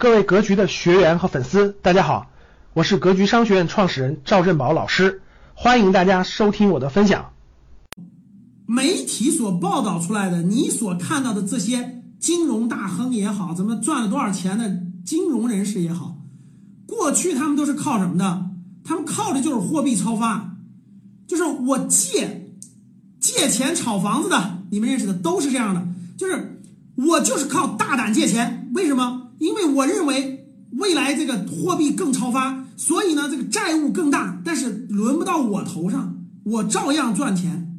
各位格局的学员和粉丝，大家好，我是格局商学院创始人赵振宝老师，欢迎大家收听我的分享。媒体所报道出来的，你所看到的这些金融大亨也好，怎么赚了多少钱的金融人士也好，过去他们都是靠什么的？他们靠的就是货币超发，就是我借借钱炒房子的，你们认识的都是这样的，就是我就是靠大胆借钱，为什么？因为我认为未来这个货币更超发，所以呢，这个债务更大，但是轮不到我头上，我照样赚钱。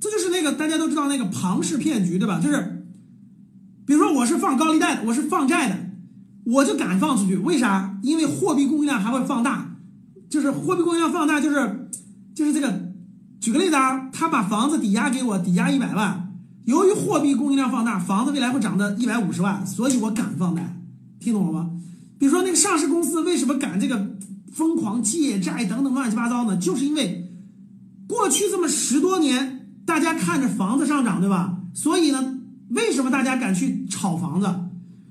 这就是那个大家都知道那个庞氏骗局，对吧？就是，比如说我是放高利贷的，我是放债的，我就敢放出去，为啥？因为货币供应量还会放大，就是货币供应量放大，就是就是这个。举个例子啊，他把房子抵押给我，抵押一百万，由于货币供应量放大，房子未来会涨到一百五十万，所以我敢放贷。听懂了吗？比如说那个上市公司为什么敢这个疯狂借债等等乱七八糟呢？就是因为过去这么十多年，大家看着房子上涨，对吧？所以呢，为什么大家敢去炒房子？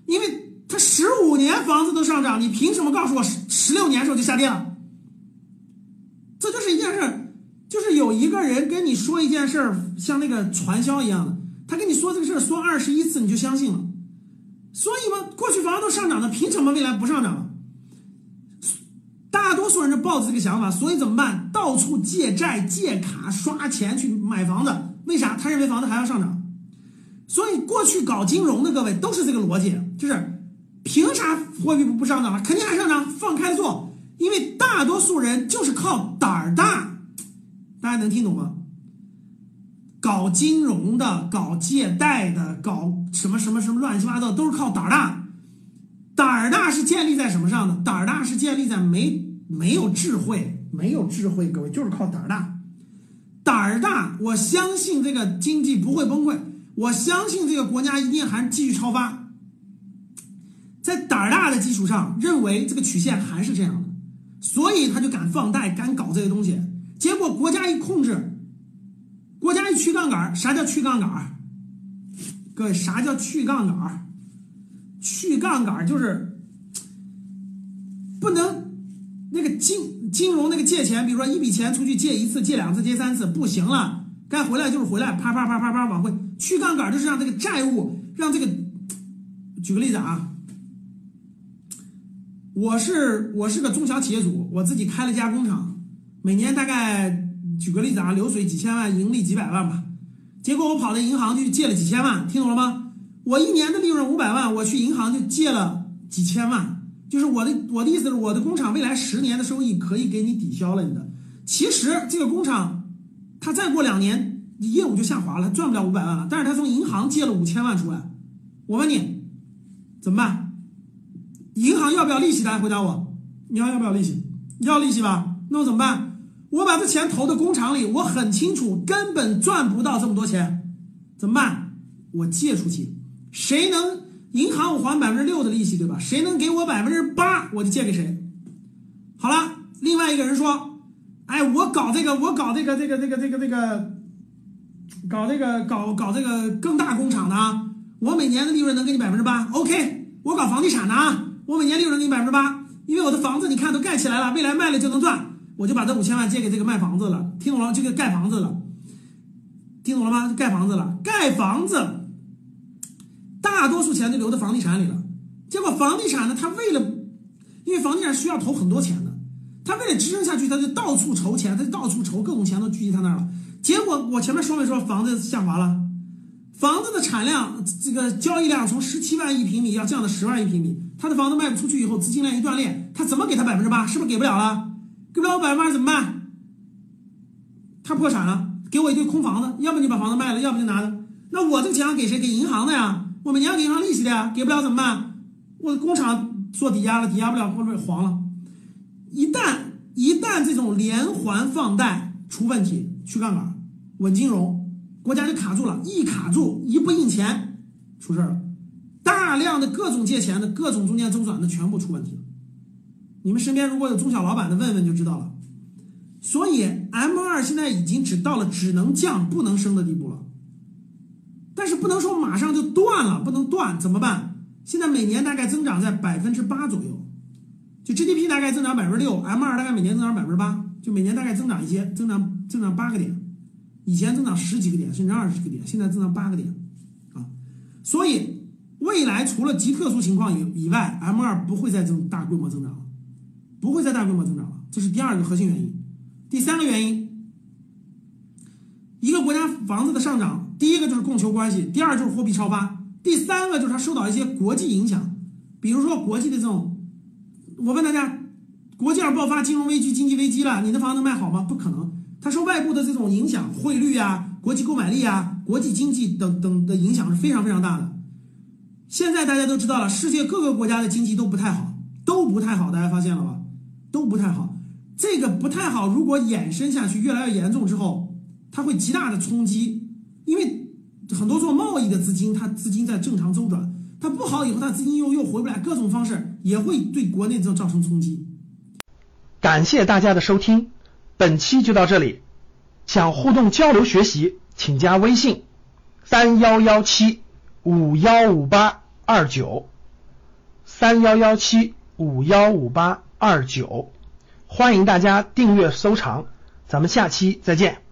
因为他十五年房子都上涨，你凭什么告诉我十十六年时候就下跌了？这就是一件事，就是有一个人跟你说一件事儿，像那个传销一样的，他跟你说这个事儿说二十一次你就相信了。所以嘛，过去房子都上涨了，凭什么未来不上涨了？大多数人就抱着这个想法，所以怎么办？到处借债、借卡、刷钱去买房子。为啥？他认为房子还要上涨。所以过去搞金融的各位都是这个逻辑，就是凭啥货币不不上涨了？肯定还上涨，放开做。因为大多数人就是靠胆儿大，大家能听懂吗？搞金融的、搞借贷的、搞什么什么什么乱七八糟，都是靠胆儿大。胆儿大是建立在什么上的？胆儿大是建立在没没有智慧，没有智慧，各位就是靠胆儿大。胆儿大，我相信这个经济不会崩溃，我相信这个国家一定还继续超发。在胆儿大的基础上，认为这个曲线还是这样的，所以他就敢放贷，敢搞这些东西。结果国家一控制。去杠杆啥叫去杠杆各位，啥叫去杠杆去杠杆就是不能那个金金融那个借钱，比如说一笔钱出去借一次、借两次、借三次不行了，该回来就是回来，啪啪啪啪啪往回。去杠杆就是让这个债务让这个，举个例子啊，我是我是个中小企业主，我自己开了家工厂，每年大概。举个例子啊，流水几千万，盈利几百万吧。结果我跑到银行去借了几千万，听懂了吗？我一年的利润五百万，我去银行就借了几千万。就是我的我的意思是，我的工厂未来十年的收益可以给你抵消了你的。其实这个工厂，它再过两年业务就下滑了，赚不了五百万了。但是他从银行借了五千万出来，我问你怎么办？银行要不要利息？大家回答我，你要要不要利息？要利息吧？那我怎么办？我把这钱投到工厂里，我很清楚根本赚不到这么多钱，怎么办？我借出去，谁能银行我还百分之六的利息，对吧？谁能给我百分之八，我就借给谁。好了，另外一个人说：“哎，我搞这个，我搞这个，这个，这个，这个，这个，搞这个，搞搞这个更大工厂的，我每年的利润能给你百分之八。OK，我搞房地产的啊，我每年利润给你百分之八，因为我的房子你看都盖起来了，未来卖了就能赚。”我就把这五千万借给这个卖房子了，听懂了？这个盖房子了，听懂了吗？盖房子了，盖房子，大多数钱都留在房地产里了。结果房地产呢，他为了，因为房地产需要投很多钱的，他为了支撑下去，他就到处筹钱，他就到处筹各种钱都聚集他那儿了。结果我前面说没说房子下滑了？房子的产量，这个交易量从十七万一平米要降到十万一平米，他的房子卖不出去以后，资金链一断裂，他怎么给他百分之八？是不是给不了了？给不了我百分之八怎么办？他破产了，给我一堆空房子，要不你把房子卖了，要不就拿着。那我这个钱给谁？给银行的呀，我每年要给银行利息的呀。给不了怎么办？我的工厂做抵押了，抵押不了或者黄了。一旦一旦这种连环放贷出问题，去杠杆，稳金融，国家就卡住了，一卡住，一不印钱，出事儿了。大量的各种借钱的各种中间周转的全部出问题了。你们身边如果有中小老板的，问问就知道了。所以 M 二现在已经只到了只能降不能升的地步了。但是不能说马上就断了，不能断怎么办？现在每年大概增长在百分之八左右，就 GDP 大概增长百分之六，M 二大概每年增长百分之八，就每年大概增长一些，增长增长八个点，以前增长十几个点甚至二十个点，现在增长八个点，啊，所以未来除了极特殊情况以以外，M 二不会再增大规模增长了，不会再大规模增长了，这是第二个核心原因。第三个原因，一个国家房子的上涨，第一个就是供求关系，第二就是货币超发。第三个就是它受到一些国际影响，比如说国际的这种，我问大家，国际上爆发金融危机、经济危机了，你的房子能卖好吗？不可能，它受外部的这种影响，汇率啊、国际购买力啊、国际经济等等的影响是非常非常大的。现在大家都知道了，世界各个国家的经济都不太好，都不太好，大家发现了吧？都不太好。这个不太好，如果延伸下去，越来越严重之后，它会极大的冲击，因为。很多做贸易的资金，它资金在正常周转，它不好以后，它资金又又回不来，各种方式也会对国内造造成冲击。感谢大家的收听，本期就到这里。想互动交流学习，请加微信三幺幺七五幺五八二九三幺幺七五幺五八二九，欢迎大家订阅收藏，咱们下期再见。